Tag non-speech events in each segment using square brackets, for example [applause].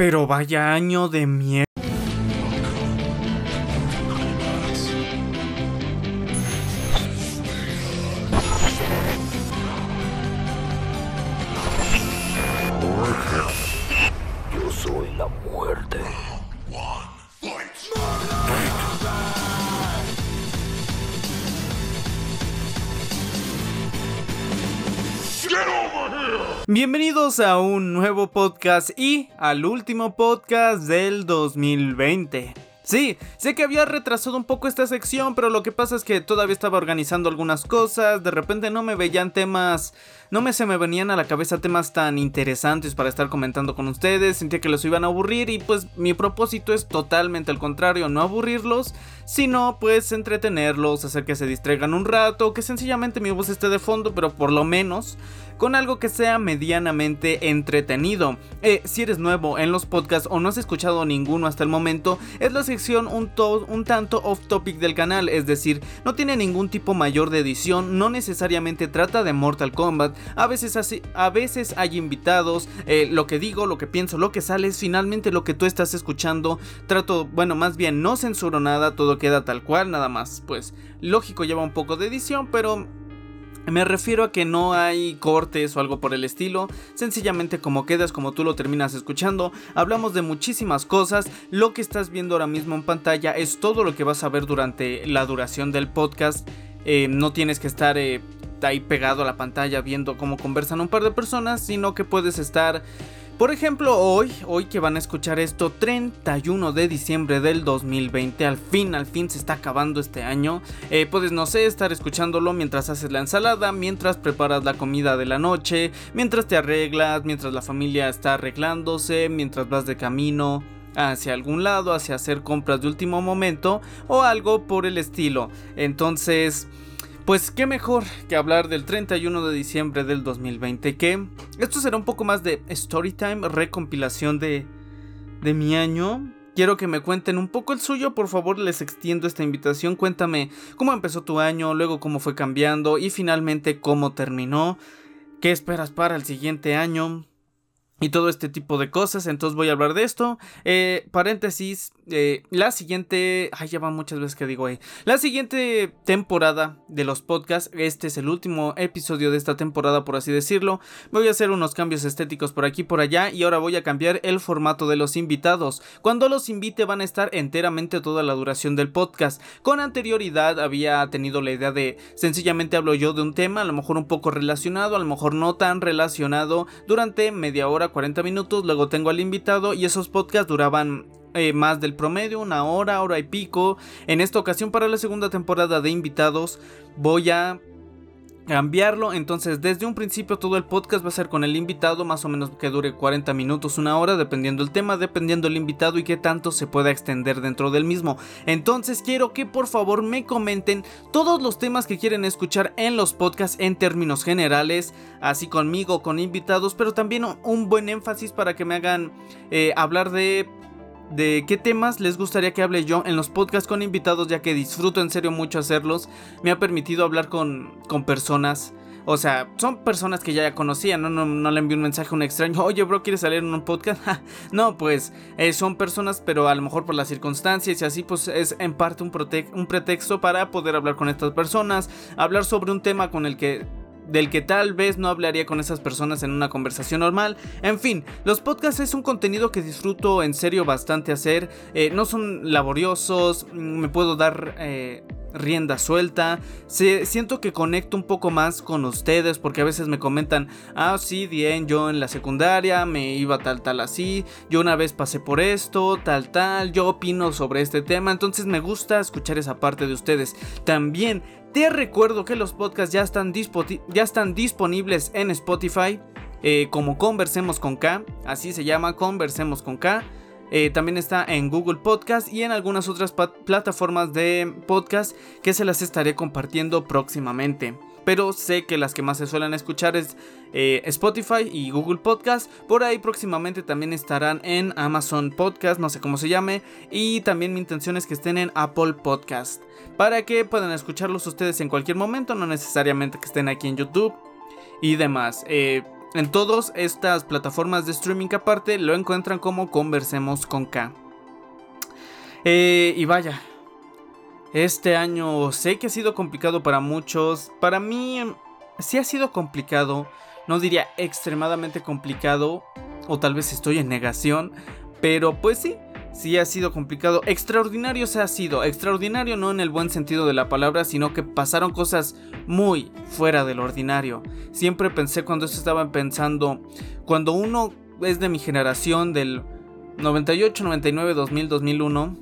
Pero vaya año de mierda. A un nuevo podcast y al último podcast del 2020. Sí, sé que había retrasado un poco esta sección, pero lo que pasa es que todavía estaba organizando algunas cosas, de repente no me veían temas, no me se me venían a la cabeza temas tan interesantes para estar comentando con ustedes, sentía que los iban a aburrir y pues mi propósito es totalmente al contrario, no aburrirlos, sino pues entretenerlos, hacer que se distraigan un rato, que sencillamente mi voz esté de fondo, pero por lo menos con algo que sea medianamente entretenido. Eh, si eres nuevo en los podcasts o no has escuchado ninguno hasta el momento, es la sección un, un tanto off topic del canal, es decir, no tiene ningún tipo mayor de edición, no necesariamente trata de Mortal Kombat, a veces, a veces hay invitados, eh, lo que digo, lo que pienso, lo que sale es finalmente lo que tú estás escuchando, trato, bueno, más bien no censuro nada, todo queda tal cual, nada más, pues lógico lleva un poco de edición, pero me refiero a que no hay cortes o algo por el estilo, sencillamente como quedas, como tú lo terminas escuchando, hablamos de muchísimas cosas, lo que estás viendo ahora mismo en pantalla es todo lo que vas a ver durante la duración del podcast, eh, no tienes que estar eh, ahí pegado a la pantalla viendo cómo conversan un par de personas, sino que puedes estar por ejemplo, hoy, hoy que van a escuchar esto, 31 de diciembre del 2020, al fin, al fin se está acabando este año. Eh, puedes, no sé, estar escuchándolo mientras haces la ensalada, mientras preparas la comida de la noche, mientras te arreglas, mientras la familia está arreglándose, mientras vas de camino hacia algún lado, hacia hacer compras de último momento o algo por el estilo. Entonces... Pues qué mejor que hablar del 31 de diciembre del 2020, que esto será un poco más de storytime, recompilación de, de mi año. Quiero que me cuenten un poco el suyo, por favor les extiendo esta invitación, cuéntame cómo empezó tu año, luego cómo fue cambiando y finalmente cómo terminó, qué esperas para el siguiente año, y todo este tipo de cosas. Entonces voy a hablar de esto. Eh, paréntesis. Eh, la siguiente. Ay, ya va muchas veces que digo, eh. La siguiente temporada de los podcasts. Este es el último episodio de esta temporada, por así decirlo. Voy a hacer unos cambios estéticos por aquí por allá. Y ahora voy a cambiar el formato de los invitados. Cuando los invite, van a estar enteramente toda la duración del podcast. Con anterioridad había tenido la idea de. Sencillamente hablo yo de un tema, a lo mejor un poco relacionado, a lo mejor no tan relacionado. Durante media hora 40 minutos, luego tengo al invitado y esos podcasts duraban eh, más del promedio, una hora, hora y pico. En esta ocasión para la segunda temporada de invitados voy a cambiarlo. Entonces, desde un principio todo el podcast va a ser con el invitado, más o menos que dure 40 minutos, una hora, dependiendo el tema, dependiendo el invitado y qué tanto se pueda extender dentro del mismo. Entonces, quiero que por favor me comenten todos los temas que quieren escuchar en los podcasts en términos generales, así conmigo, con invitados, pero también un buen énfasis para que me hagan eh, hablar de de qué temas les gustaría que hable yo en los podcasts con invitados, ya que disfruto en serio mucho hacerlos. Me ha permitido hablar con, con personas. O sea, son personas que ya conocía, ¿no? No, le envío un mensaje a un extraño, [laughs] oye, bro, ¿quieres salir en un podcast? [laughs] no, pues eh, son personas, pero a lo mejor por las circunstancias y así, pues es en parte un, un pretexto para poder hablar con estas personas, hablar sobre un tema con el que del que tal vez no hablaría con esas personas en una conversación normal. En fin, los podcasts es un contenido que disfruto en serio bastante hacer. Eh, no son laboriosos, me puedo dar... Eh, rienda suelta. siento que conecto un poco más con ustedes porque a veces me comentan, ah, sí, bien, yo en la secundaria me iba tal, tal así, yo una vez pasé por esto, tal, tal, yo opino sobre este tema, entonces me gusta escuchar esa parte de ustedes. También te recuerdo que los podcasts ya están, disponibles en Spotify. Eh, como Conversemos con K, así se llama Conversemos con K. Eh, también está en Google Podcast y en algunas otras plataformas de podcast que se las estaré compartiendo próximamente pero sé que las que más se suelen escuchar es eh, Spotify y Google Podcast. Por ahí próximamente también estarán en Amazon Podcast, no sé cómo se llame, y también mi intención es que estén en Apple Podcast, para que puedan escucharlos ustedes en cualquier momento, no necesariamente que estén aquí en YouTube y demás. Eh, en todas estas plataformas de streaming aparte lo encuentran como Conversemos con K. Eh, y vaya, este año sé que ha sido complicado para muchos. Para mí sí ha sido complicado. No diría extremadamente complicado. O tal vez estoy en negación. Pero pues sí, sí ha sido complicado. Extraordinario se ha sido. Extraordinario no en el buen sentido de la palabra, sino que pasaron cosas muy fuera del ordinario. Siempre pensé cuando esto estaba pensando, cuando uno es de mi generación del 98, 99, 2000, 2001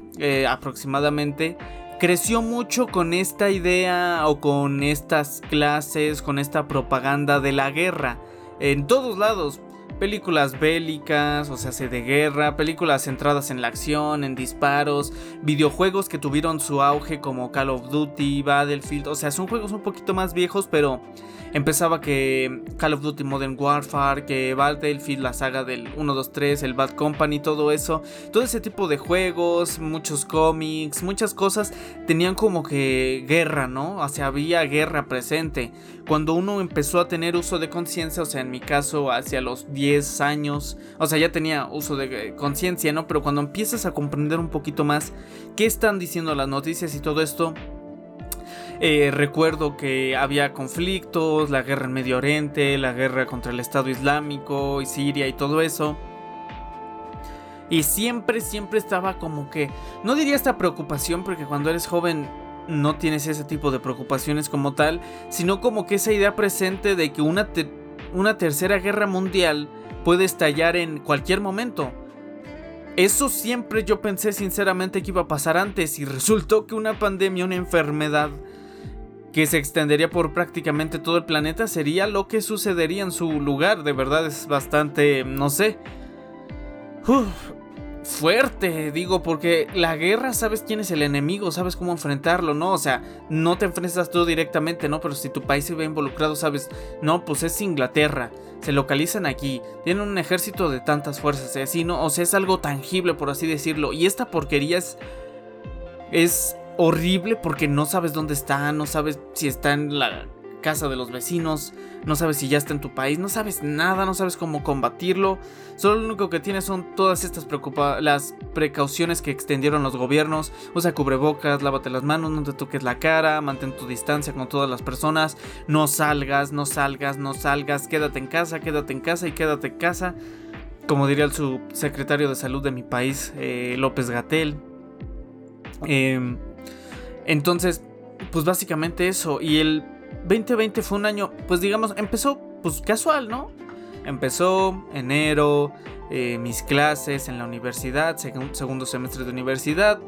aproximadamente, creció mucho con esta idea o con estas clases, con esta propaganda de la guerra. En todos lados, películas bélicas, o sea, de guerra, películas centradas en la acción, en disparos, videojuegos que tuvieron su auge como Call of Duty, Battlefield, o sea, son juegos un poquito más viejos, pero empezaba que Call of Duty Modern Warfare, que Battlefield, la saga del 1, 2, 3, el Bad Company, todo eso, todo ese tipo de juegos, muchos cómics, muchas cosas tenían como que guerra, ¿no? O sea, había guerra presente. Cuando uno empezó a tener uso de conciencia, o sea, en mi caso hacia los 10 años, o sea, ya tenía uso de conciencia, ¿no? Pero cuando empiezas a comprender un poquito más qué están diciendo las noticias y todo esto, eh, recuerdo que había conflictos, la guerra en Medio Oriente, la guerra contra el Estado Islámico y Siria y todo eso. Y siempre, siempre estaba como que, no diría esta preocupación porque cuando eres joven no tienes ese tipo de preocupaciones como tal, sino como que esa idea presente de que una, una tercera guerra mundial puede estallar en cualquier momento. Eso siempre yo pensé sinceramente que iba a pasar antes y resultó que una pandemia, una enfermedad que se extendería por prácticamente todo el planeta sería lo que sucedería en su lugar. De verdad es bastante, no sé. Fuerte, digo, porque la guerra sabes quién es el enemigo, sabes cómo enfrentarlo, ¿no? O sea, no te enfrentas tú directamente, ¿no? Pero si tu país se ve involucrado, sabes, no, pues es Inglaterra, se localizan aquí, tienen un ejército de tantas fuerzas, y así, ¿no? O sea, es algo tangible, por así decirlo, y esta porquería es... Es horrible porque no sabes dónde está, no sabes si está en la casa de los vecinos, no sabes si ya está en tu país, no sabes nada, no sabes cómo combatirlo. Solo lo único que tienes son todas estas las precauciones que extendieron los gobiernos. Usa cubrebocas, lávate las manos, no te toques la cara, mantén tu distancia con todas las personas, no salgas, no salgas, no salgas, quédate en casa, quédate en casa y quédate en casa. Como diría el subsecretario de salud de mi país, eh, López Gatel. Eh, entonces, pues básicamente eso. Y el 2020 fue un año, pues digamos, empezó pues casual, ¿no? Empezó enero, eh, mis clases en la universidad, segundo semestre de universidad.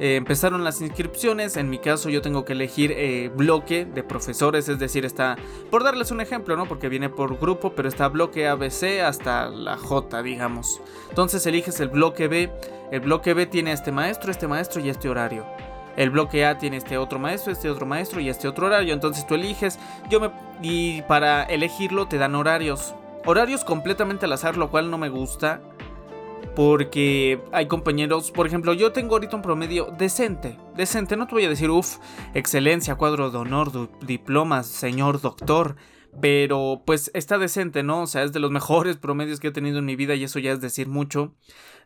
Eh, empezaron las inscripciones, en mi caso yo tengo que elegir eh, bloque de profesores, es decir, está, por darles un ejemplo, ¿no? Porque viene por grupo, pero está bloque ABC hasta la J, digamos. Entonces eliges el bloque B, el bloque B tiene este maestro, este maestro y este horario el bloque A tiene este otro maestro, este otro maestro y este otro horario. Entonces tú eliges, yo me y para elegirlo te dan horarios. Horarios completamente al azar, lo cual no me gusta. Porque hay compañeros, por ejemplo, yo tengo ahorita un promedio decente. Decente, no te voy a decir, uff, excelencia, cuadro de honor, diplomas, señor doctor. Pero pues está decente, ¿no? O sea, es de los [laughs] mejores promedios que he tenido en mi vida y eso ya es decir mucho.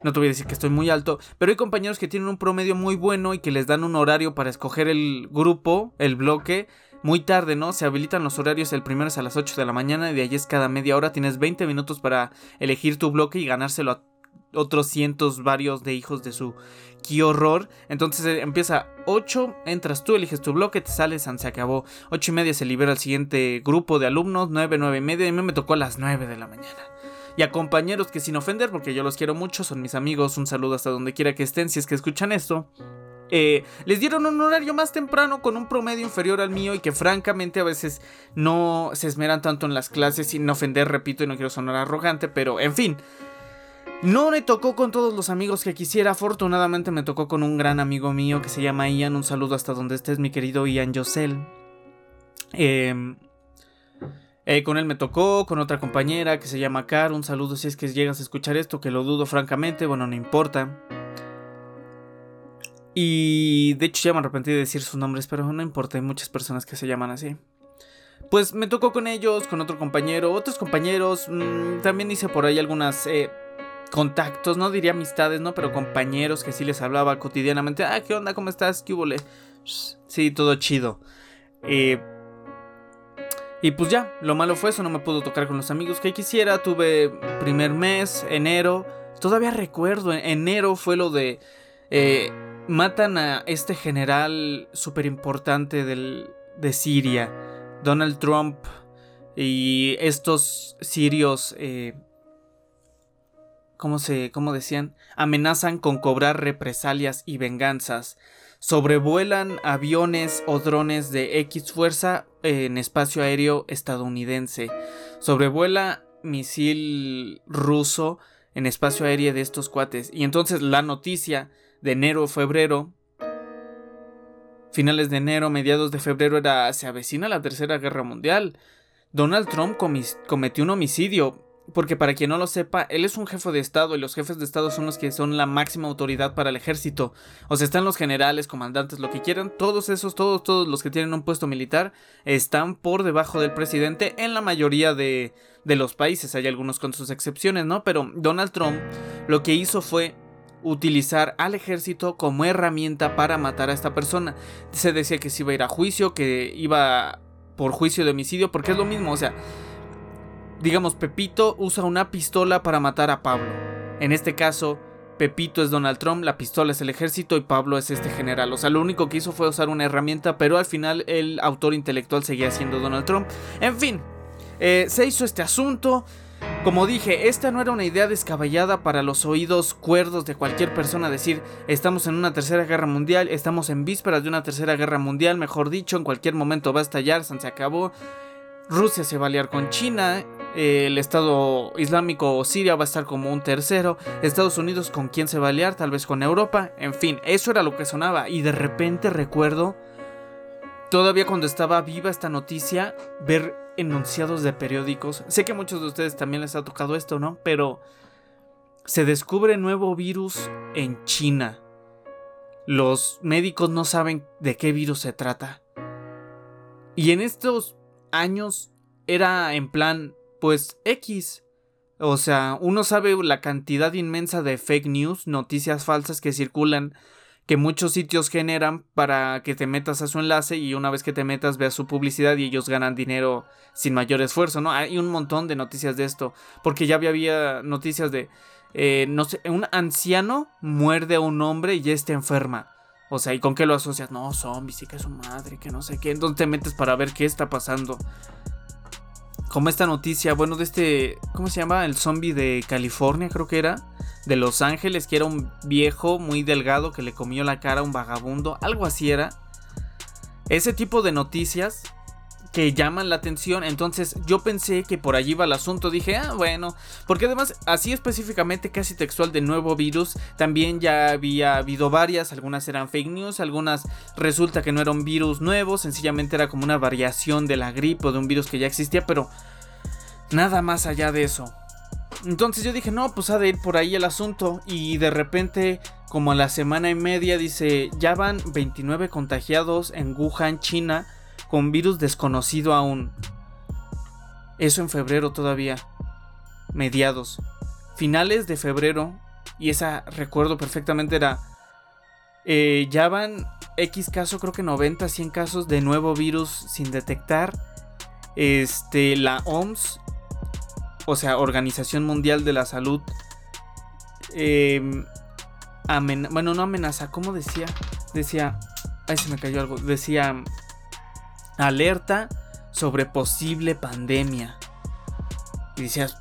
No te voy a decir que estoy muy alto, pero hay compañeros que tienen un promedio muy bueno y que les dan un horario para escoger el grupo, el bloque, muy tarde, ¿no? Se habilitan los horarios, el primero es a las 8 de la mañana y de allí es cada media hora, tienes 20 minutos para elegir tu bloque y ganárselo a otros cientos varios de hijos de su qué horror. Entonces eh, empieza 8, entras tú, eliges tu bloque, te sales, se acabó. 8 y media se libera el siguiente grupo de alumnos, 9, 9 y media, y a mí me tocó a las 9 de la mañana. Y a compañeros que sin ofender, porque yo los quiero mucho, son mis amigos, un saludo hasta donde quiera que estén si es que escuchan esto. Eh, les dieron un horario más temprano con un promedio inferior al mío y que francamente a veces no se esmeran tanto en las clases sin ofender, repito, y no quiero sonar arrogante, pero en fin. No me tocó con todos los amigos que quisiera, afortunadamente me tocó con un gran amigo mío que se llama Ian, un saludo hasta donde estés mi querido Ian Yosel. Em, eh, con él me tocó, con otra compañera que se llama Car, un saludo si es que llegas a escuchar esto, que lo dudo francamente, bueno, no importa. Y de hecho ya me arrepentí de decir sus nombres, pero no importa, hay muchas personas que se llaman así. pues me tocó con ellos, con otro compañero, otros compañeros. Mm, también hice por ahí algunas eh, contactos, no diría amistades, ¿no? Pero compañeros que sí les hablaba cotidianamente. Ah, ¿qué onda? ¿Cómo estás? ¿Qué hubo? Sí, todo chido. Eh, y pues ya, lo malo fue eso, no me pudo tocar con los amigos que quisiera. Tuve primer mes, enero. Todavía recuerdo, enero fue lo de... Eh, matan a este general súper importante de Siria, Donald Trump, y estos sirios, eh, ¿cómo, se, ¿cómo decían? Amenazan con cobrar represalias y venganzas. Sobrevuelan aviones o drones de X fuerza en espacio aéreo estadounidense. Sobrevuela misil ruso en espacio aéreo de estos cuates. Y entonces la noticia de enero, febrero, finales de enero, mediados de febrero era se avecina la Tercera Guerra Mundial. Donald Trump cometió un homicidio, porque para quien no lo sepa, él es un jefe de Estado y los jefes de Estado son los que son la máxima autoridad para el ejército. O sea, están los generales, comandantes, lo que quieran, todos esos, todos, todos los que tienen un puesto militar están por debajo del presidente en la mayoría de, de los países. Hay algunos con sus excepciones, ¿no? Pero Donald Trump lo que hizo fue utilizar al ejército como herramienta para matar a esta persona. Se decía que se iba a ir a juicio, que iba por juicio de homicidio, porque es lo mismo, o sea, digamos, Pepito usa una pistola para matar a Pablo. En este caso, Pepito es Donald Trump, la pistola es el ejército y Pablo es este general. O sea, lo único que hizo fue usar una herramienta, pero al final el autor intelectual seguía siendo Donald Trump. En fin, eh, se hizo este asunto. Como dije, esta no era una idea descabellada para los oídos cuerdos de cualquier persona decir, estamos en una tercera guerra mundial, estamos en vísperas de una tercera guerra mundial, mejor dicho, en cualquier momento va a estallar, se acabó. Rusia se va a aliar con China, el Estado Islámico o Siria va a estar como un tercero, Estados Unidos con quién se va a aliar, tal vez con Europa, en fin, eso era lo que sonaba y de repente recuerdo, todavía cuando estaba viva esta noticia, ver enunciados de periódicos. Sé que a muchos de ustedes también les ha tocado esto, ¿no? Pero se descubre nuevo virus en China. Los médicos no saben de qué virus se trata. Y en estos años era en plan, pues X. O sea, uno sabe la cantidad inmensa de fake news, noticias falsas que circulan que muchos sitios generan para que te metas a su enlace y una vez que te metas veas su publicidad y ellos ganan dinero sin mayor esfuerzo, ¿no? Hay un montón de noticias de esto, porque ya había, noticias de, eh, no sé, un anciano muerde a un hombre y ya está enferma. O sea, ¿y con qué lo asocias? No, zombies, sí que es su madre, que no sé qué. Entonces te metes para ver qué está pasando. Como esta noticia, bueno, de este, ¿cómo se llama? El zombie de California, creo que era de Los Ángeles, que era un viejo muy delgado que le comió la cara a un vagabundo, algo así era. Ese tipo de noticias que llaman la atención, entonces yo pensé que por allí iba el asunto, dije, ah, bueno, porque además así específicamente casi textual de nuevo virus, también ya había habido varias, algunas eran fake news, algunas resulta que no era un virus nuevo, sencillamente era como una variación de la gripe o de un virus que ya existía, pero nada más allá de eso. Entonces yo dije, no, pues ha de ir por ahí el asunto. Y de repente, como a la semana y media, dice, ya van 29 contagiados en Wuhan, China, con virus desconocido aún. Eso en febrero todavía. Mediados. Finales de febrero. Y esa recuerdo perfectamente era... Eh, ya van X casos, creo que 90, 100 casos de nuevo virus sin detectar. Este, la OMS o sea, Organización Mundial de la Salud, em, bueno, no amenaza, ¿cómo decía? Decía, ay, se me cayó algo, decía, alerta sobre posible pandemia. Y decías,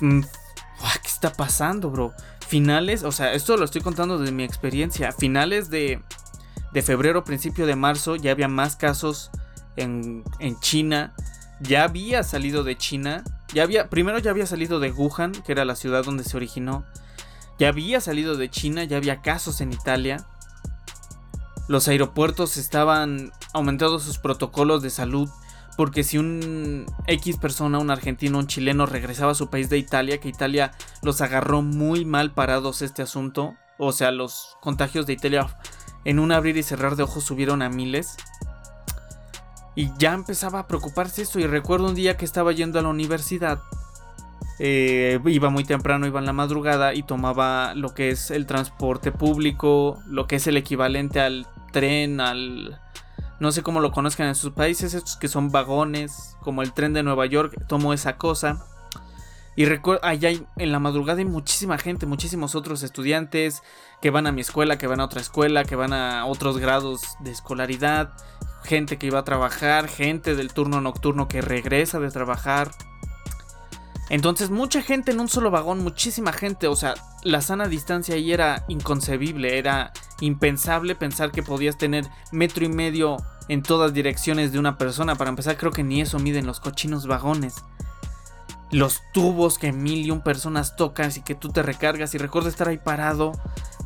mm, ¿qué está pasando, bro? Finales, o sea, esto lo estoy contando de mi experiencia. Finales de, de febrero, principio de marzo, ya había más casos en, en China ya había salido de China. Ya había, primero ya había salido de Wuhan, que era la ciudad donde se originó. Ya había salido de China, ya había casos en Italia. Los aeropuertos estaban aumentando sus protocolos de salud porque si un X persona, un argentino, un chileno regresaba a su país de Italia, que Italia los agarró muy mal parados este asunto, o sea, los contagios de Italia en un abrir y cerrar de ojos subieron a miles. Y ya empezaba a preocuparse esto. Y recuerdo un día que estaba yendo a la universidad. Eh, iba muy temprano, iba en la madrugada y tomaba lo que es el transporte público, lo que es el equivalente al tren, al... No sé cómo lo conozcan en sus países, estos que son vagones, como el tren de Nueva York, tomo esa cosa. Y recuerdo, allá en la madrugada hay muchísima gente, muchísimos otros estudiantes que van a mi escuela, que van a otra escuela, que van a otros grados de escolaridad, gente que iba a trabajar, gente del turno nocturno que regresa de trabajar. Entonces mucha gente en un solo vagón, muchísima gente, o sea, la sana distancia ahí era inconcebible, era impensable pensar que podías tener metro y medio en todas direcciones de una persona. Para empezar, creo que ni eso miden los cochinos vagones. Los tubos que mil y un personas tocan y que tú te recargas y recuerdo estar ahí parado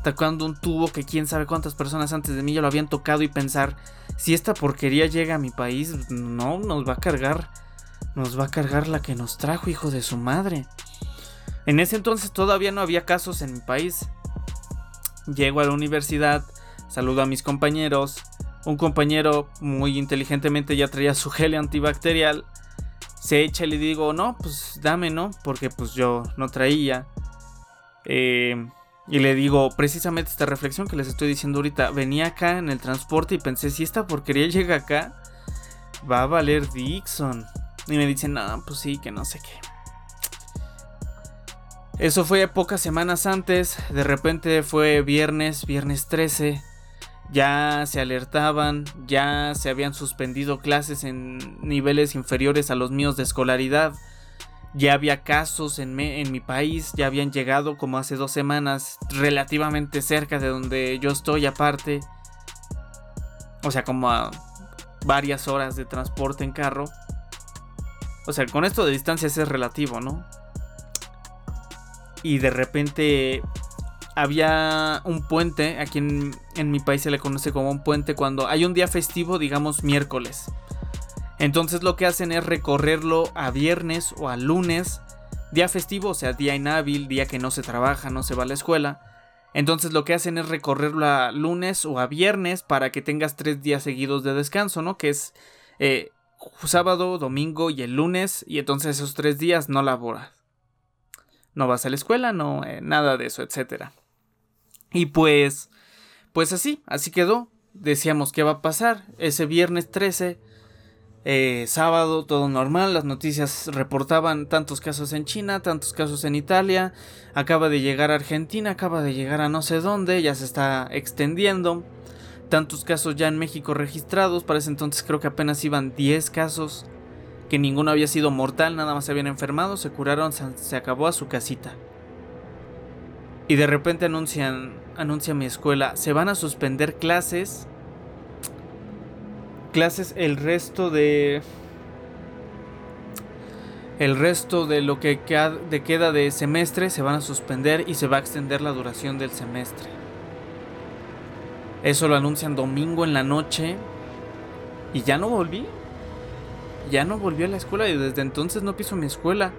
tocando un tubo que quién sabe cuántas personas antes de mí ya lo habían tocado y pensar, si esta porquería llega a mi país, no, nos va a cargar, nos va a cargar la que nos trajo, hijo de su madre. En ese entonces todavía no había casos en mi país. Llego a la universidad, saludo a mis compañeros. Un compañero muy inteligentemente ya traía su gel antibacterial. Se echa y le digo, no, pues dame, ¿no? Porque pues yo no traía. Eh, y le digo precisamente esta reflexión que les estoy diciendo ahorita. Venía acá en el transporte y pensé, si esta porquería llega acá, va a valer Dixon. Y me dicen, no, pues sí, que no sé qué. Eso fue pocas semanas antes. De repente fue viernes, viernes 13. Ya se alertaban, ya se habían suspendido clases en niveles inferiores a los míos de escolaridad. Ya había casos en, en mi país, ya habían llegado como hace dos semanas, relativamente cerca de donde yo estoy aparte. O sea, como a varias horas de transporte en carro. O sea, con esto de distancias es relativo, ¿no? Y de repente había un puente, aquí en, en, mi país se le conoce como un puente cuando hay un día festivo, digamos miércoles. Entonces lo que hacen es recorrerlo a viernes o a lunes, día festivo, o sea, día inhábil, día que no se trabaja, no se va a la escuela. Entonces lo que hacen es recorrerlo a lunes o a viernes para que tengas tres días seguidos de descanso, ¿no? Que es eh, sábado, domingo y el lunes, y entonces esos tres días no laboras. No vas a la escuela, no, eh, nada de eso, etc. Y pues, pues así, así quedó. Decíamos qué va a pasar. Ese viernes 13 eh, sábado todo normal, las noticias reportaban tantos casos en China, tantos casos en Italia, acaba de llegar a Argentina, acaba de llegar a no sé dónde, ya se está extendiendo, tantos casos ya en México registrados, para ese entonces creo que apenas iban 10 casos, que ninguno había sido mortal, nada más se habían enfermado, se curaron, se, acabó a su casita. Y de repente anuncian, anuncia mi escuela, se van a suspender clases clases el resto de el resto de lo que queda de semestre se van a suspender y se va a extender la duración del semestre. Eso lo anuncian domingo en la noche y ya no volví. Ya no volví a la escuela y desde entonces no piso mi escuela.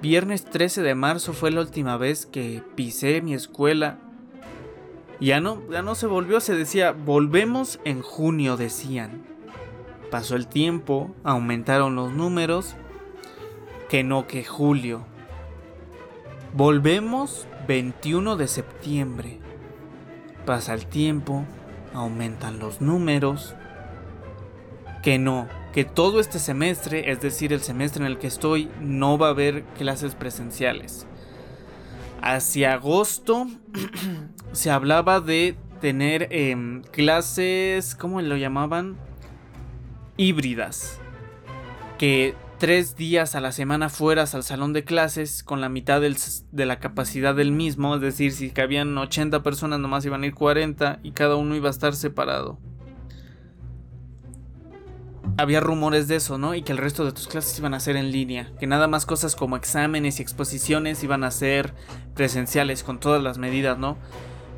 Viernes 13 de marzo fue la última vez que pisé mi escuela. Ya no, ya no se volvió, se decía, volvemos en junio, decían. Pasó el tiempo, aumentaron los números, que no que julio. Volvemos 21 de septiembre. Pasa el tiempo, aumentan los números, que no, que todo este semestre, es decir, el semestre en el que estoy, no va a haber clases presenciales. Hacia agosto [clears throat] se hablaba de tener em, clases, ¿cómo lo llamaban? híbridas. Que tres días a la semana fueras al salón de clases con la mitad de la capacidad del mismo, es decir, si cabían 80 personas nomás iban a ir 40 y cada uno iba a estar separado. Había rumores de eso, ¿no? Y que el resto de tus clases iban a ser en línea, que nada más cosas como exámenes y exposiciones iban a ser presenciales con todas las medidas, ¿no?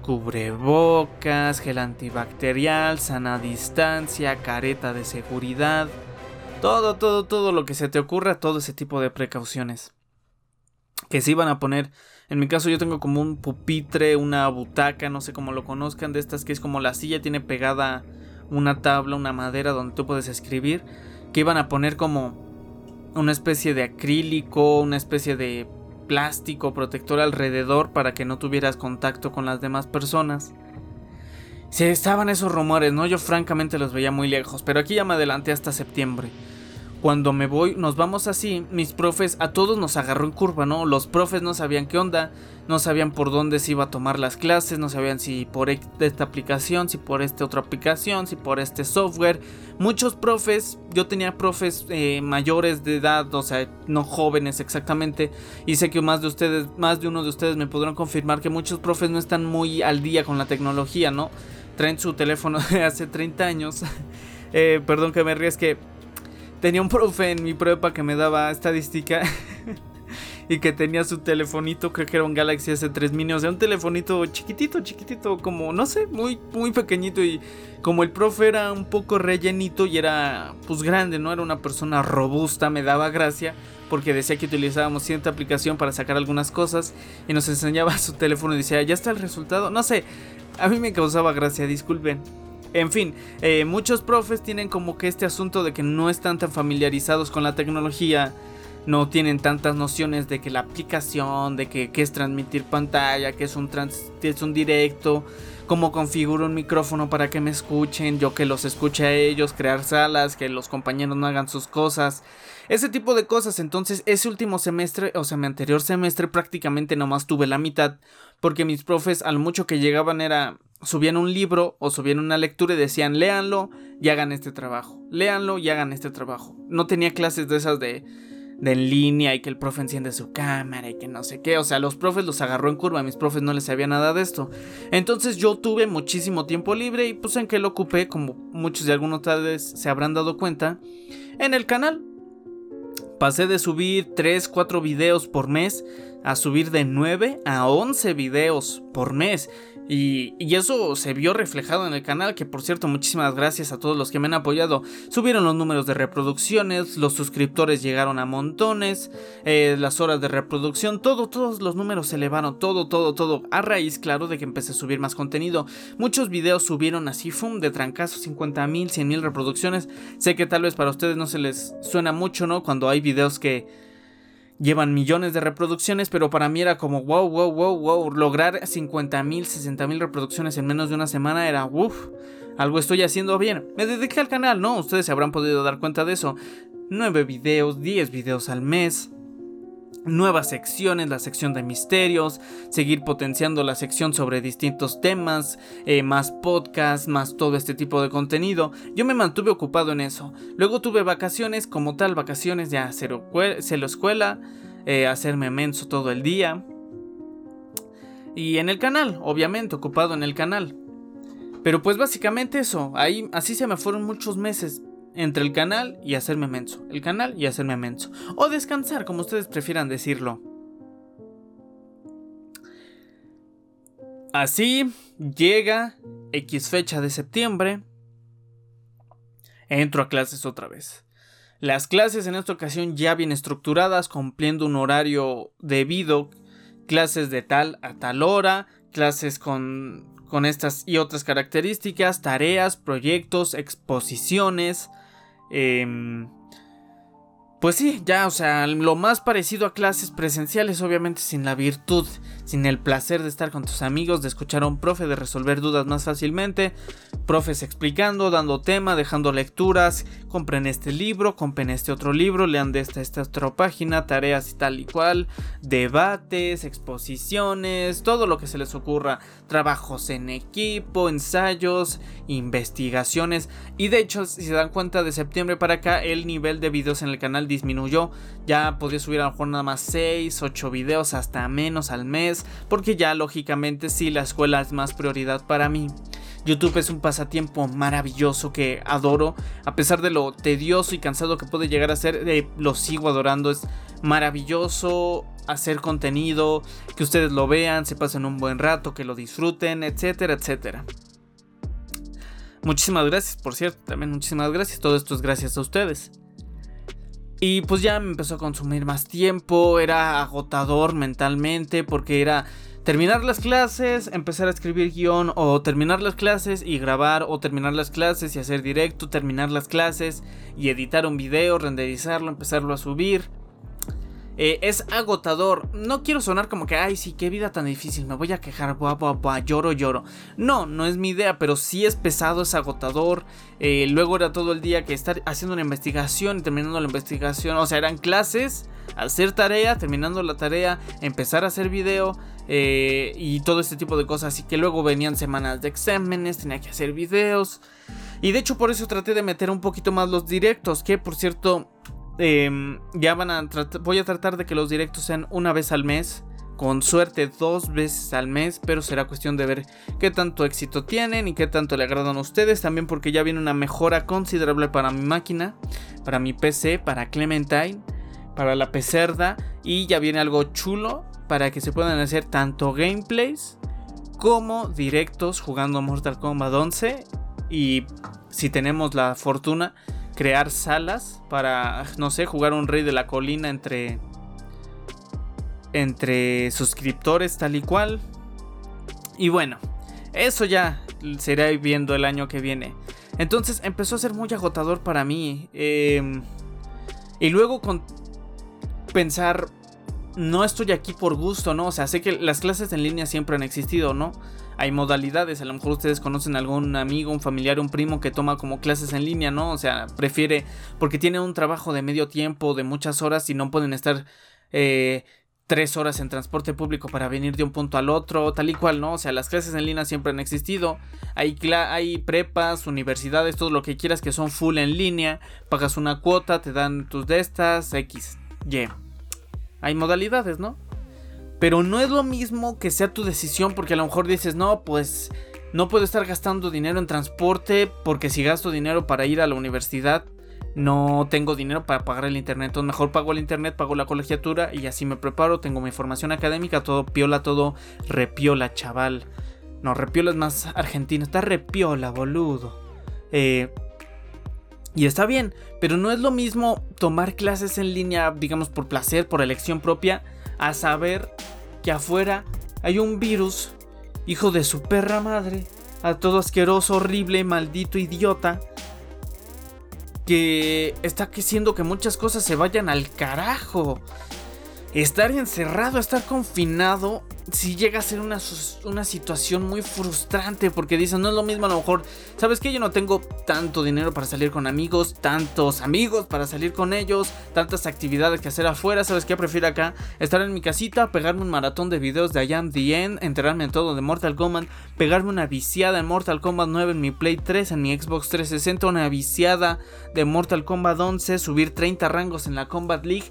cubrebocas, gel antibacterial, sana distancia, careta de seguridad, todo, todo, todo lo que se te ocurra, todo ese tipo de precauciones que se iban a poner. En mi caso yo tengo como un pupitre, una butaca, no sé cómo lo conozcan, de estas que es como la silla, tiene pegada una tabla, una madera donde tú puedes escribir. que iban a poner como una especie de acrílico, una especie de plástico protector alrededor para que no tuvieras contacto con las demás personas. Si estaban esos rumores, ¿no? Yo francamente los veía muy lejos, pero aquí ya me adelanté hasta septiembre. Cuando me voy, nos vamos así, mis profes, a todos nos agarró en curva, ¿no? Los profes no sabían qué onda, no sabían por dónde se iba a tomar las clases, no sabían si por esta aplicación, si por esta otra aplicación, si por este software. Muchos profes, yo tenía profes eh, mayores de edad, o sea, no jóvenes exactamente, y sé que más de ustedes, más de uno de ustedes me podrán confirmar que muchos profes no están muy al día con la tecnología, ¿no? Traen su teléfono [laughs] de hace 30 años. [laughs] Eh, perdón que me ríes que Tenía un profe en mi prepa que me daba estadística [laughs] y que tenía su telefonito, creo que era un Galaxy S3 Mini, o sea, un telefonito chiquitito, chiquitito, como, no sé, muy, muy pequeñito y como el profe era un poco rellenito y era, pues grande, ¿no? Era una persona robusta, me daba gracia porque decía que utilizábamos cierta aplicación para sacar algunas cosas y nos enseñaba [laughs] su teléfono y decía, ya está el resultado, no sé, a mí me causaba gracia, disculpen. En fin, eh, muchos profes tienen como que este asunto de que no están tan familiarizados con la tecnología, no tienen tantas nociones de que la aplicación, de que, es transmitir pantalla, que es un, es un directo, cómo configuro un micrófono para que me escuchen, yo que los escuche a ellos, crear salas, que los compañeros no hagan sus cosas, ese tipo de cosas. Entonces, ese último semestre, o sea, mi anterior semestre prácticamente nomás tuve la mitad, porque mis profes al mucho que llegaban era subían un libro o subían una lectura y decían, léanlo y hagan este trabajo. Léanlo y hagan este trabajo. No tenía clases de esas de, de en línea y que el profe enciende su cámara y que no sé qué. O sea, los profes los agarró en curva, mis profes no les sabía nada de esto. Entonces yo tuve muchísimo tiempo libre y pues en que lo ocupé, como muchos de algunos tal vez se habrán dado cuenta, en el canal. Pasé de subir 3, 4 videos por mes a subir de 9 a 11 videos por mes. Y, eso se vio reflejado en el canal, que por cierto muchísimas gracias a todos los que me han apoyado. Subieron los números de reproducciones, los suscriptores llegaron a montones, eh, las horas de reproducción, todo, todos los números se elevaron, todo, todo, todo. A raíz, claro, de que empecé a subir más contenido. Muchos videos subieron así, fum, de trancazo, 50 mil, 100 mil reproducciones. Sé que tal vez para ustedes no se les suena mucho, ¿no? Cuando hay videos que llevan millones de reproducciones, pero para mí era como wow, wow, wow, wow, lograr 50 mil, 60 mil reproducciones en menos de una semana era uff, algo estoy haciendo bien. Me dediqué al canal, ¿no? Ustedes se habrán podido dar cuenta de eso. 9 videos, 10 videos al mes nuevas secciones, la sección de misterios, seguir potenciando la sección sobre distintos temas, eh, más podcasts, más todo este tipo de contenido. Yo me mantuve ocupado en eso. Luego tuve vacaciones, como tal, vacaciones ya cero, la escuela, eh, hacerme menso todo el día. Y en el canal, obviamente, ocupado en el canal. Pero pues básicamente eso, ahí así se me fueron muchos meses entre el canal y hacerme menso. El canal y hacerme menso. O descansar, como ustedes prefieran decirlo. Así llega X fecha de septiembre. Entro a clases otra vez. Las clases en esta ocasión ya bien estructuradas, cumpliendo un horario debido. Clases de tal a tal hora, clases con, con estas y otras características, tareas, proyectos, exposiciones, Em, pues sí, ya, o sea, lo más parecido a clases presenciales, obviamente sin la virtud, sin el placer de estar con tus amigos, de escuchar a un profe, de resolver dudas más fácilmente, profes explicando, dando tema, dejando lecturas, compren este libro, compren este otro libro, lean de esta, esta otra página, tareas y tal y cual, debates, exposiciones, todo lo que se les ocurra, trabajos en equipo, ensayos, investigaciones, y de hecho, si se dan cuenta, de septiembre para acá, el nivel de videos en el canal disminuyó. Ya podría subir a lo mejor nada más 6, 8 videos hasta menos al mes. Porque ya lógicamente sí la escuela es más prioridad para mí. YouTube es un pasatiempo maravilloso que adoro. A pesar de lo tedioso y cansado que puede llegar a ser, eh, lo sigo adorando. Es maravilloso hacer contenido, que ustedes lo vean, se pasen un buen rato, que lo disfruten, etcétera, etcétera. Muchísimas gracias, por cierto, también muchísimas gracias. Todo esto es gracias a ustedes. Y pues ya me empezó a consumir más tiempo, era agotador mentalmente porque era terminar las clases, empezar a escribir guion o terminar las clases y grabar o terminar las clases y hacer directo, terminar las clases y editar un video, renderizarlo, empezarlo a subir. Eh, es agotador. No quiero sonar como que, ay, sí, qué vida tan difícil, me voy a quejar, buah, buah, lloro, lloro. No, no es mi idea, pero sí es pesado, es agotador. Eh, luego era todo el día que estar haciendo una investigación y terminando la investigación. O sea, eran clases, hacer tarea, terminando la tarea, empezar a hacer video eh, y todo este tipo de cosas. Así que luego venían semanas de exámenes, tenía que hacer videos. Y de hecho por eso traté de meter un poquito más los directos, que por cierto Em, ya van a voy a tratar de que los directos sean una vez al mes. Con suerte dos veces al mes, pero será cuestión de ver qué tanto éxito tienen y qué tanto le agradan a ustedes. También porque ya viene una mejora considerable para mi máquina, para mi PC, para Clementine, para la Pecerda. Y ya viene algo chulo para que se puedan hacer tanto gameplays como directos jugando Mortal Kombat 11. Y si tenemos la fortuna, crear salas para, no sé, jugar un rey de la colina entre entre suscriptores tal y cual. Y bueno, eso ya será viendo el año que viene. Entonces empezó a ser muy agotador para mí. Em, y luego con pensar, no estoy aquí por gusto, ¿no? O sea, sé que las clases en línea siempre han existido, ¿no? Hay modalidades. A lo mejor ustedes conocen algún amigo, un familiar, un primo que toma como clases en línea, ¿no? O sea, prefiere, porque tiene un trabajo de medio tiempo, de muchas horas y no pueden estar eh, tres horas en transporte público para venir de un punto al otro, tal y cual, ¿no? O sea, las clases en línea siempre han existido. Hay, hay prepas, universidades, todo lo que quieras que son full en línea. Pagas una cuota, te dan tus de estas, X, Y. Hay modalidades, ¿no? Pero no es lo mismo que sea tu decisión porque a lo mejor dices, no, pues no puedo estar gastando dinero en transporte porque si gasto dinero para ir a la universidad, no tengo dinero para pagar el internet. Entonces mejor pago el internet, pago la colegiatura y así me preparo, tengo mi formación académica, todo piola, todo repiola, chaval. No, repiola es más argentino, está repiola, boludo. Eh, y está bien, pero no es lo mismo tomar clases en línea, digamos, por placer, por elección propia, a saber que afuera hay un virus, hijo de su perra madre, a todo asqueroso, horrible, maldito idiota, que está haciendo que muchas cosas se vayan al carajo. Estar encerrado, estar confinado si llega a ser una, una, situación muy frustrante porque dicen, no es lo mismo a lo mejor, ¿sabes que Yo no tengo tanto dinero para salir con amigos, tantos amigos para salir con ellos, tantas actividades que hacer afuera, ¿sabes qué? Prefiero acá estar en mi casita, pegarme un maratón de videos de I Am The End, enterarme en todo de Mortal Kombat, pegarme una viciada en Mortal Kombat 9 en mi Play 3, en mi Xbox 360, una viciada de Mortal Kombat 11, subir 30 rangos en la Combat League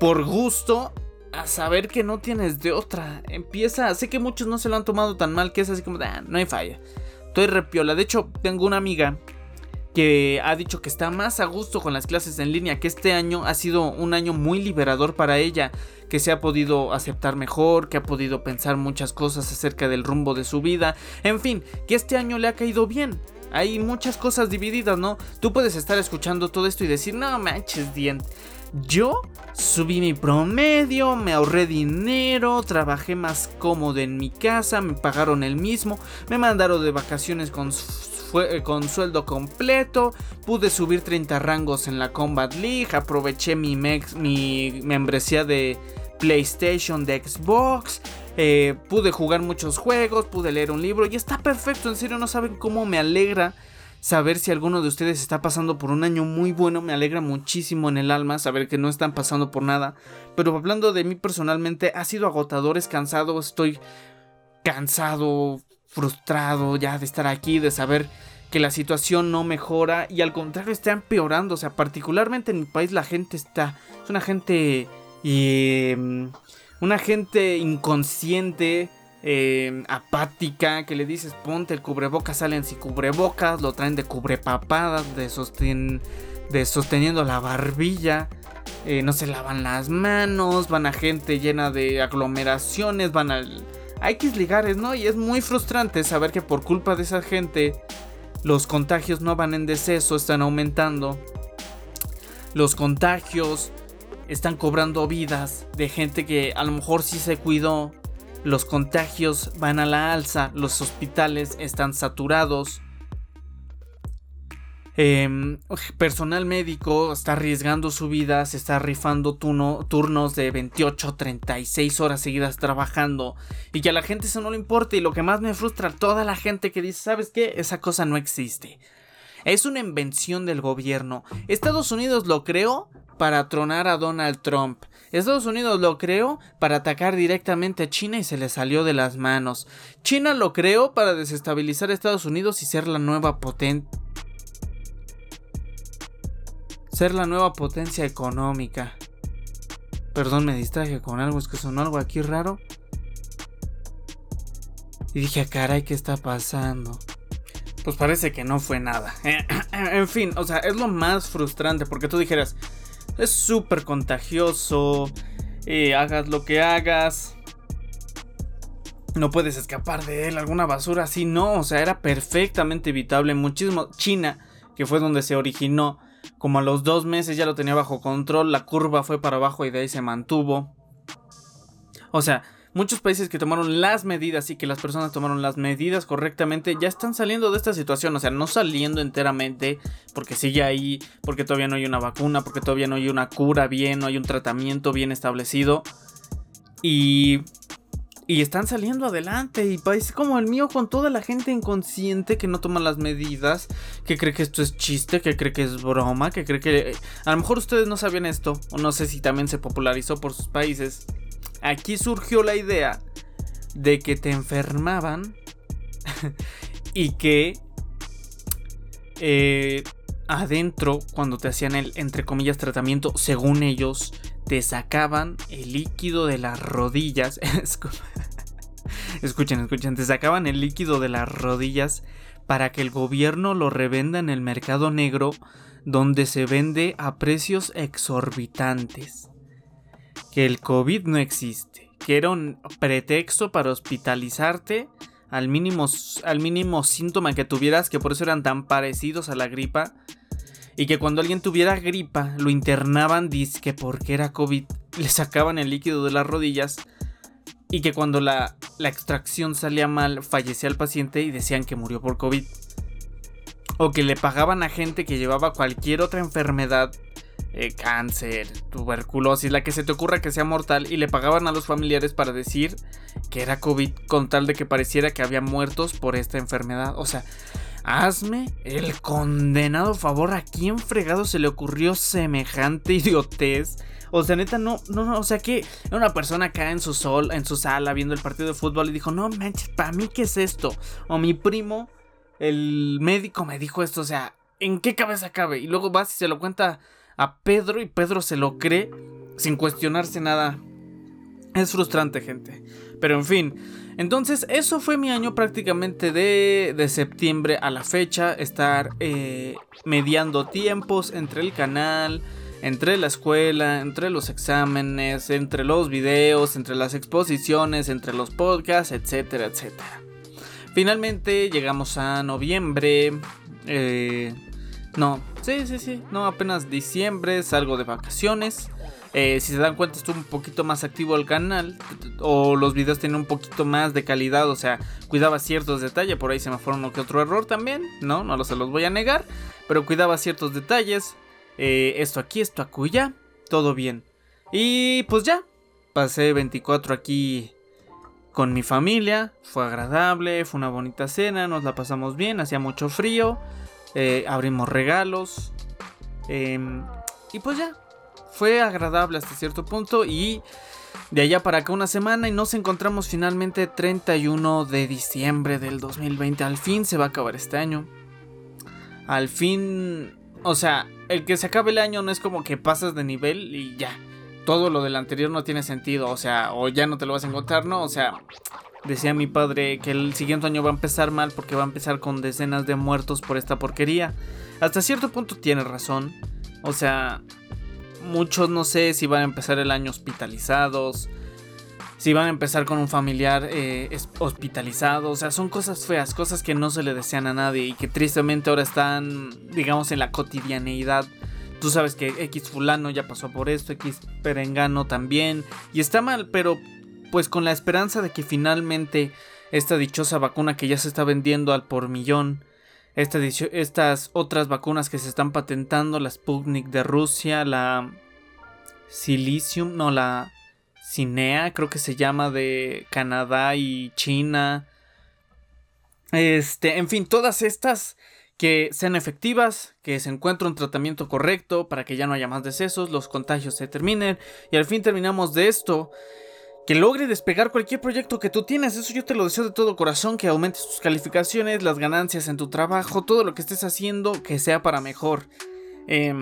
por gusto a saber que no tienes de otra. Empieza, sé que muchos no se lo han tomado tan mal que es así como, ah, no hay falla. Estoy repiola. De hecho, tengo una amiga que ha dicho que está más a gusto con las clases en línea, que este año ha sido un año muy liberador para ella, que se ha podido aceptar mejor, que ha podido pensar muchas cosas acerca del rumbo de su vida, en fin, que este año le ha caído bien. Hay muchas cosas divididas, ¿no? Tú puedes estar escuchando todo esto y decir, no manches, diente yo subí mi promedio, me ahorré dinero, trabajé más cómodo en mi casa, me pagaron el mismo, me mandaron de vacaciones con, con sueldo completo, pude subir 30 rangos en la Combat League, aproveché mi, mi membresía de PlayStation, de Xbox, eh, pude jugar muchos juegos, pude leer un libro y está perfecto, en serio no saben cómo me alegra saber si alguno de ustedes está pasando por un año muy bueno. Me alegra muchísimo en el alma saber que no están pasando por nada. Pero hablando de mí personalmente, ha sido agotador, es cansado, estoy cansado, frustrado ya de estar aquí, de saber que la situación no mejora y al contrario está empeorando. O sea, particularmente en mi país la gente está... Es una gente... Eh, una gente inconsciente eh, apática, que le dices ponte el cubrebocas, salen sin cubrebocas, lo traen de cubrepapadas, de, de sosteniendo la barbilla, eh, no se lavan las manos, van a gente llena de aglomeraciones, van al, a X ligares, ¿no? Y es muy frustrante saber que por culpa de esa gente los contagios no van en deceso, están aumentando. Los contagios están cobrando vidas de gente que a lo mejor sí se cuidó, los contagios van a la alza, los hospitales están saturados, Em, personal médico está arriesgando su vida, se está rifando turnos de 28, 36 horas seguidas trabajando y que a la gente eso no le importa y lo que más me frustra toda la gente que dice, ¿sabes qué? Esa cosa no existe. Es una invención del gobierno. Estados Unidos lo creó para tronar a Donald Trump. Estados Unidos lo creó para atacar directamente a China y se le salió de las manos. China lo creó para desestabilizar a Estados Unidos y ser la nueva potente ser la nueva potencia económica. Perdón, me distraje con algo, es que sonó algo aquí raro. Y dije, caray, ¿qué está pasando? Pues parece que no fue nada. [clears throat] en fin, o sea, es lo más frustrante porque tú dijeras, es súper contagioso, eh, hagas lo que hagas, no puedes escapar de él, alguna basura así, no, o sea, era perfectamente evitable. Muchísimo, China, que fue donde se originó, como a los dos meses ya lo tenía bajo control, la curva fue para abajo y de ahí se mantuvo. O sea, muchos países que tomaron las medidas y que las personas tomaron las medidas correctamente ya están saliendo de esta situación. O sea, no saliendo enteramente porque sigue ahí, porque todavía no hay una vacuna, porque todavía no hay una cura bien, no hay un tratamiento bien establecido. Y y están saliendo adelante. Y países como el mío, con toda la gente inconsciente que no toma las medidas, que cree que esto es chiste, que cree que es broma, que cree que. A lo mejor ustedes no sabían esto, o no sé si también se popularizó por sus países. Aquí surgió la idea de que te enfermaban [laughs] y que eh, adentro, cuando te hacían el, entre comillas, tratamiento, según ellos, te sacaban el líquido de las rodillas. [laughs] [laughs] escuchen, escuchen, te sacaban el líquido de las rodillas para que el gobierno lo revenda en el mercado negro donde se vende a precios exorbitantes. Que el COVID no existe, que era un pretexto para hospitalizarte al mínimo, al mínimo síntoma que tuvieras, que por eso eran tan parecidos a la gripa y que cuando alguien tuviera gripa lo internaban disque porque era COVID, le sacaban el líquido de las rodillas y que cuando la, la extracción salía mal fallecía el paciente y decían que murió por COVID. O que le pagaban a gente que llevaba cualquier otra enfermedad, eh, cáncer, tuberculosis, la que se te ocurra que sea mortal, y le pagaban a los familiares para decir que era COVID con tal de que pareciera que había muertos por esta enfermedad. O sea, Hazme el condenado favor. ¿A quién fregado se le ocurrió semejante [laughs] idiotez? O sea, neta, no, no, no, o sea que una persona acá en su sol, en su sala, viendo el partido de fútbol y dijo, no manches, ¿para mí qué es esto? O mi primo, el médico me dijo esto, o sea, ¿en qué cabeza cabe? Y luego vas y se lo cuenta a Pedro y Pedro se lo cree sin cuestionarse nada. Es frustrante, gente. Pero en fin, entonces eso fue mi año prácticamente de, de septiembre a la fecha, estar eh, mediando tiempos entre el canal, entre la escuela, entre los exámenes, entre los videos, entre las exposiciones, entre los podcasts, etcétera, etcétera. Finalmente llegamos a noviembre. Eh, no, sí, sí, sí. No, apenas diciembre, salgo de vacaciones. Eh, si se dan cuenta, estuvo un poquito más activo el canal. O los videos tienen un poquito más de calidad. O sea, cuidaba ciertos detalles. Por ahí se me fueron uno que otro error también. No, no se los voy a negar. Pero cuidaba ciertos detalles. Eh, esto aquí, esto acuya. Todo bien. Y pues ya. Pasé 24 aquí con mi familia. Fue agradable. Fue una bonita cena. Nos la pasamos bien. Hacía mucho frío. Eh, abrimos regalos. Em, y pues ya, fue agradable hasta cierto punto y de allá para acá una semana y nos encontramos finalmente 31 de diciembre del 2020. Al fin se va a acabar este año. Al fin, o sea, el que se acabe el año no es como que pasas de nivel y ya. Todo lo del anterior no tiene sentido, o sea, o ya no te lo vas a encontrar, ¿no? O sea, decía mi padre que el siguiente año va a empezar mal porque va a empezar con decenas de muertos por esta porquería. Hasta cierto punto tiene razón. O sea, muchos no sé si van a empezar el año hospitalizados, si van a empezar con un familiar eh, hospitalizado, o sea, son cosas feas, cosas que no se le desean a nadie y que tristemente ahora están, digamos, en la cotidianeidad. Tú sabes que X fulano ya pasó por esto, X perengano también, y está mal, pero pues con la esperanza de que finalmente esta dichosa vacuna que ya se está vendiendo al por millón, estas otras vacunas que se están patentando, la Sputnik de Rusia, la Silicium, no, la Cinea, creo que se llama de Canadá y China. Este, en fin, todas estas que sean efectivas, que se encuentre un tratamiento correcto para que ya no haya más decesos, los contagios se terminen y al fin terminamos de esto. Que logre despegar cualquier proyecto que tú tienes, eso yo te lo deseo de todo corazón, que aumentes tus calificaciones, las ganancias en tu trabajo, todo lo que estés haciendo, que sea para mejor. Eh,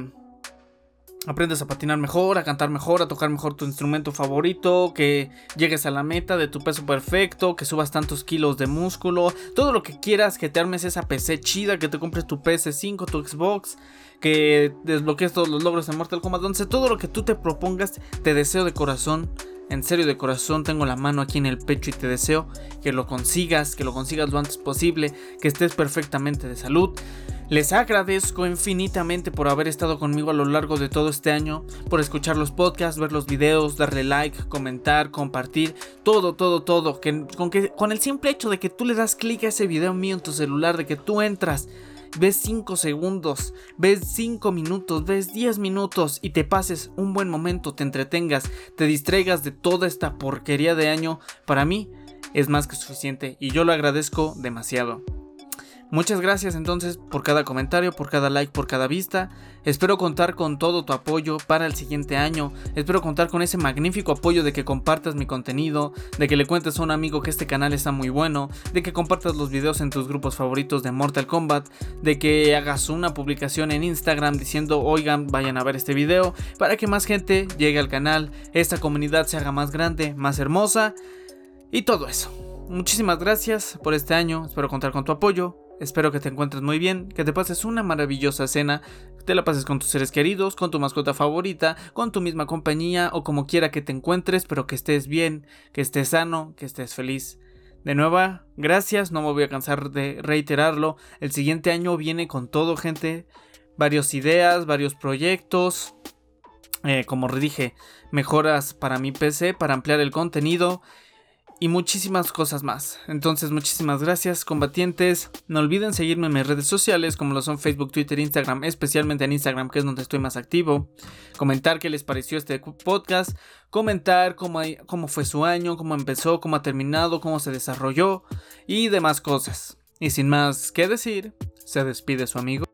aprendes a patinar mejor, a cantar mejor, a tocar mejor tu instrumento favorito, que llegues a la meta de tu peso perfecto, que subas tantos kilos de músculo, todo lo que quieras, que te armes esa PC chida, que te compres tu PS5, tu Xbox, que desbloquees todos los logros en Mortal Kombat 11, todo lo que tú te propongas, te deseo de corazón. En serio, de corazón, tengo la mano aquí en el pecho y te deseo que lo consigas, que lo consigas lo antes posible, que estés perfectamente de salud. Les agradezco infinitamente por haber estado conmigo a lo largo de todo este año, por escuchar los podcasts, ver los videos, darle like, comentar, compartir, todo, todo, todo. Que, con, con el simple hecho de que tú le das clic a ese video mío en tu celular, de que tú entras, ves 5 segundos, ves 5 minutos, ves 10 minutos y te pases un buen momento, te entretengas, te distraigas de toda esta porquería de año, para mí es más que suficiente y yo lo agradezco demasiado. Muchas gracias entonces por cada comentario, por cada like, por cada vista. Espero contar con todo tu apoyo para el siguiente año. Espero contar con ese magnífico apoyo de que compartas mi contenido, de que le cuentes a un amigo que este canal está muy bueno, de que compartas los videos en tus grupos favoritos de Mortal Kombat, de que hagas una publicación en Instagram diciendo, oigan, vayan a ver este video, para que más gente llegue al canal, esta comunidad se haga más grande, más hermosa y todo eso. Muchísimas gracias por este año, espero contar con tu apoyo. Espero que te encuentres muy bien, que te pases una maravillosa cena, te la pases con tus seres queridos, con tu mascota favorita, con tu misma compañía o como quiera que te encuentres, pero que estés bien, que estés sano, que estés feliz. De nuevo, gracias, no me voy a cansar de reiterarlo. El siguiente año viene con todo, gente. Varias ideas, varios proyectos. Eh, como dije, mejoras para mi PC, para ampliar el contenido y muchísimas cosas más. Entonces, muchísimas gracias, combatientes. No olviden seguirme en mis redes sociales, como lo son Facebook, Twitter, Instagram, especialmente en Instagram, que es donde estoy más activo. Comentar qué les pareció este podcast. Comentar cómo, cómo fue su año, cómo empezó, cómo ha terminado, cómo se desarrolló y demás cosas. Y sin más que decir, se despide su amigo.